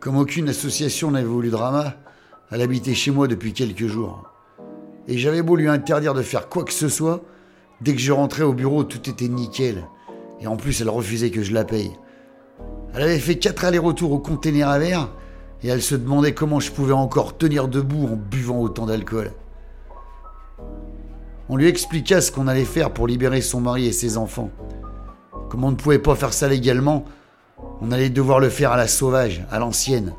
Comme aucune association n'avait voulu drama, elle habitait chez moi depuis quelques jours. Et j'avais beau lui interdire de faire quoi que ce soit, dès que je rentrais au bureau, tout était nickel. Et en plus, elle refusait que je la paye. Elle avait fait quatre allers-retours au container à verre, et elle se demandait comment je pouvais encore tenir debout en buvant autant d'alcool. On lui expliqua ce qu'on allait faire pour libérer son mari et ses enfants. Comme on ne pouvait pas faire ça légalement, on allait devoir le faire à la sauvage, à l'ancienne.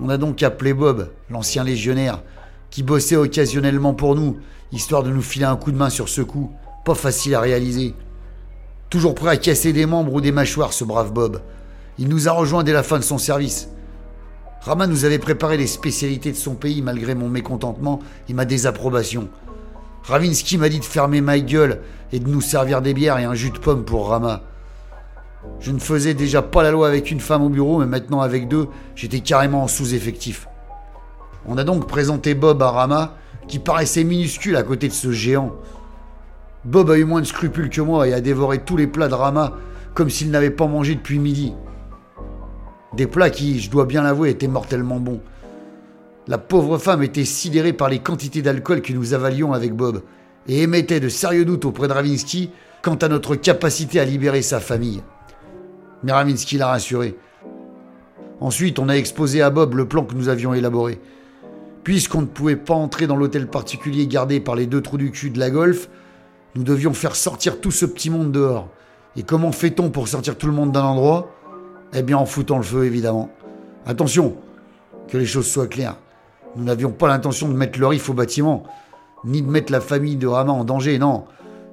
On a donc appelé Bob, l'ancien légionnaire, qui bossait occasionnellement pour nous, histoire de nous filer un coup de main sur ce coup, pas facile à réaliser. Toujours prêt à casser des membres ou des mâchoires, ce brave Bob. Il nous a rejoints dès la fin de son service. Rama nous avait préparé les spécialités de son pays malgré mon mécontentement et ma désapprobation. Ravinsky m'a dit de fermer ma gueule et de nous servir des bières et un jus de pomme pour Rama. Je ne faisais déjà pas la loi avec une femme au bureau, mais maintenant avec deux, j'étais carrément en sous-effectif. On a donc présenté Bob à Rama, qui paraissait minuscule à côté de ce géant. Bob a eu moins de scrupules que moi et a dévoré tous les plats de Rama comme s'il n'avait pas mangé depuis midi. Des plats qui, je dois bien l'avouer, étaient mortellement bons. La pauvre femme était sidérée par les quantités d'alcool que nous avalions avec Bob et émettait de sérieux doutes auprès de Ravinsky quant à notre capacité à libérer sa famille. Mais Ravinsky l'a rassuré. Ensuite, on a exposé à Bob le plan que nous avions élaboré. Puisqu'on ne pouvait pas entrer dans l'hôtel particulier gardé par les deux trous du cul de la golf, nous devions faire sortir tout ce petit monde dehors. Et comment fait-on pour sortir tout le monde d'un endroit? Eh bien en foutant le feu, évidemment. Attention, que les choses soient claires. Nous n'avions pas l'intention de mettre le riff au bâtiment, ni de mettre la famille de Rama en danger, non.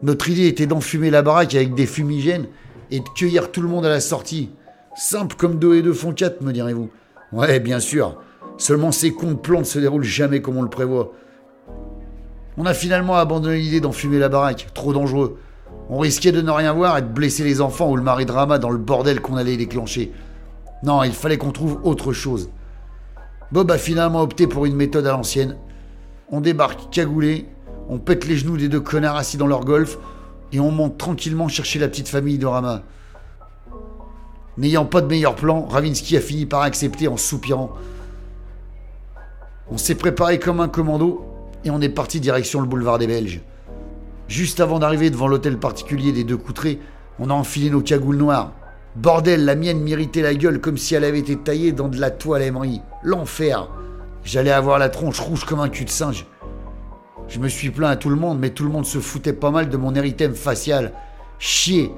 Notre idée était d'enfumer la baraque avec des fumigènes et de cueillir tout le monde à la sortie. Simple comme deux et deux font quatre, me direz-vous. Ouais, bien sûr. Seulement ces cons de ne se déroulent jamais comme on le prévoit. On a finalement abandonné l'idée d'enfumer la baraque, trop dangereux. On risquait de ne rien voir et de blesser les enfants ou le mari de Rama dans le bordel qu'on allait déclencher. Non, il fallait qu'on trouve autre chose. Bob a finalement opté pour une méthode à l'ancienne. On débarque cagoulé, on pète les genoux des deux connards assis dans leur golf et on monte tranquillement chercher la petite famille de Rama. N'ayant pas de meilleur plan, Ravinsky a fini par accepter en soupirant. On s'est préparé comme un commando et on est parti direction le boulevard des Belges. Juste avant d'arriver devant l'hôtel particulier des deux Coutrés, on a enfilé nos cagoules noires. Bordel, la mienne méritait la gueule comme si elle avait été taillée dans de la toile émerie. L'enfer. J'allais avoir la tronche rouge comme un cul de singe. Je me suis plaint à tout le monde, mais tout le monde se foutait pas mal de mon érythème facial. Chier.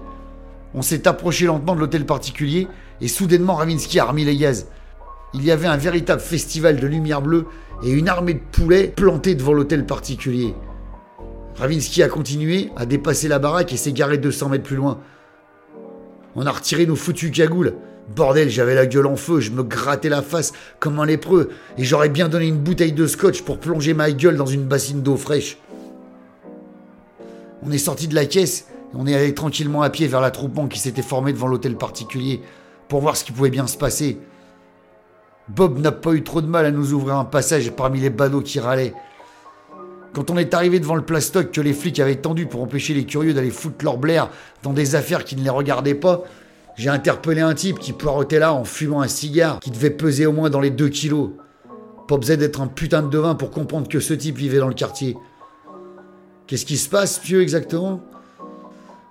On s'est approché lentement de l'hôtel particulier et soudainement Ravinsky a remis les gaz. Il y avait un véritable festival de lumière bleue et une armée de poulets plantés devant l'hôtel particulier. Ravinsky a continué, a dépassé la baraque et s'est garé 200 mètres plus loin. On a retiré nos foutus cagoules. Bordel, j'avais la gueule en feu, je me grattais la face comme un lépreux, et j'aurais bien donné une bouteille de scotch pour plonger ma gueule dans une bassine d'eau fraîche. On est sorti de la caisse et on est allé tranquillement à pied vers l'attroupement qui s'était formé devant l'hôtel particulier pour voir ce qui pouvait bien se passer. Bob n'a pas eu trop de mal à nous ouvrir un passage parmi les badauds qui râlaient. Quand on est arrivé devant le plastoc que les flics avaient tendu pour empêcher les curieux d'aller foutre leur blaire dans des affaires qui ne les regardaient pas, j'ai interpellé un type qui poireautait là en fumant un cigare qui devait peser au moins dans les 2 kilos. Pas besoin d'être un putain de devin pour comprendre que ce type vivait dans le quartier. Qu'est-ce qui se passe, pieux, exactement?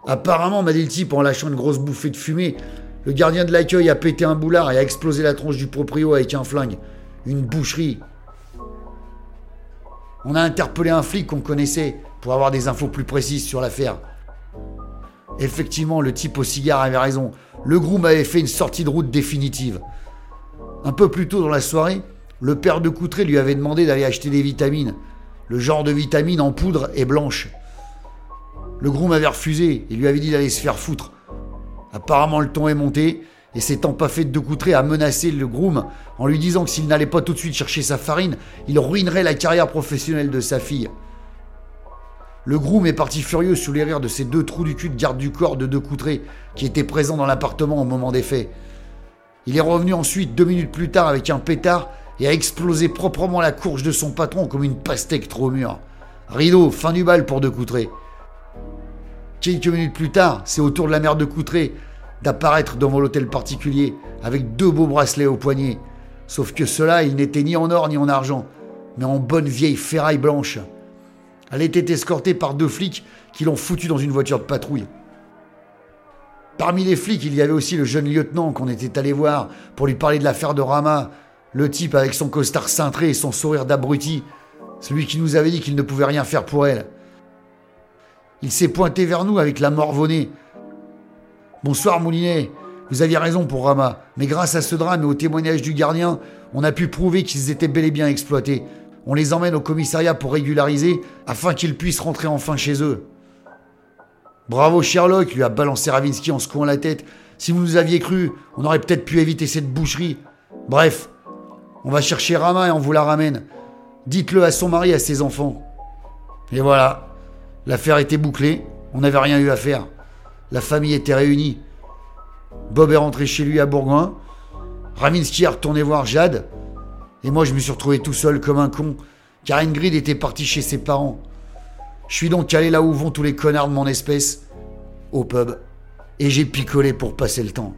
Apparemment, m'a dit le type en lâchant une grosse bouffée de fumée, le gardien de l'accueil a pété un boulard et a explosé la tronche du proprio avec un flingue. Une boucherie. On a interpellé un flic qu'on connaissait pour avoir des infos plus précises sur l'affaire. Effectivement, le type au cigare avait raison. Le groom avait fait une sortie de route définitive. Un peu plus tôt dans la soirée, le père de Coutré lui avait demandé d'aller acheter des vitamines. Le genre de vitamines en poudre et blanche. Le groom avait refusé et lui avait dit d'aller se faire foutre. Apparemment, le ton est monté et s'étant pas fait de Coutré à menacer le groom en lui disant que s'il n'allait pas tout de suite chercher sa farine, il ruinerait la carrière professionnelle de sa fille. Le groom est parti furieux sous les rires de ces deux trous du cul de garde du corps de deux Coutré qui étaient présents dans l'appartement au moment des faits. Il est revenu ensuite deux minutes plus tard avec un pétard et a explosé proprement la courge de son patron comme une pastèque trop mûre. Rideau, fin du bal pour De Coutré. Quelques minutes plus tard, c'est au tour de la mère de Coutré d'apparaître devant l'hôtel particulier avec deux beaux bracelets au poignet. Sauf que cela, il n'était ni en or ni en argent, mais en bonne vieille ferraille blanche. Elle était escortée par deux flics qui l'ont foutu dans une voiture de patrouille. Parmi les flics, il y avait aussi le jeune lieutenant qu'on était allé voir pour lui parler de l'affaire de Rama, le type avec son costard cintré et son sourire d'abruti, celui qui nous avait dit qu'il ne pouvait rien faire pour elle. Il s'est pointé vers nous avec la morvonnée. Bonsoir Moulinet, vous aviez raison pour Rama, mais grâce à ce drame et au témoignage du gardien, on a pu prouver qu'ils étaient bel et bien exploités. On les emmène au commissariat pour régulariser afin qu'ils puissent rentrer enfin chez eux. Bravo Sherlock, lui a balancé Ravinsky en secouant la tête. Si vous nous aviez cru, on aurait peut-être pu éviter cette boucherie. Bref, on va chercher Rama et on vous la ramène. Dites-le à son mari à ses enfants. Et voilà, l'affaire était bouclée, on n'avait rien eu à faire. La famille était réunie. Bob est rentré chez lui à Bourgoin. Ravinsky a retourné voir Jade. Et moi, je me suis retrouvé tout seul comme un con, car Ingrid était partie chez ses parents. Je suis donc allé là où vont tous les connards de mon espèce, au pub, et j'ai picolé pour passer le temps.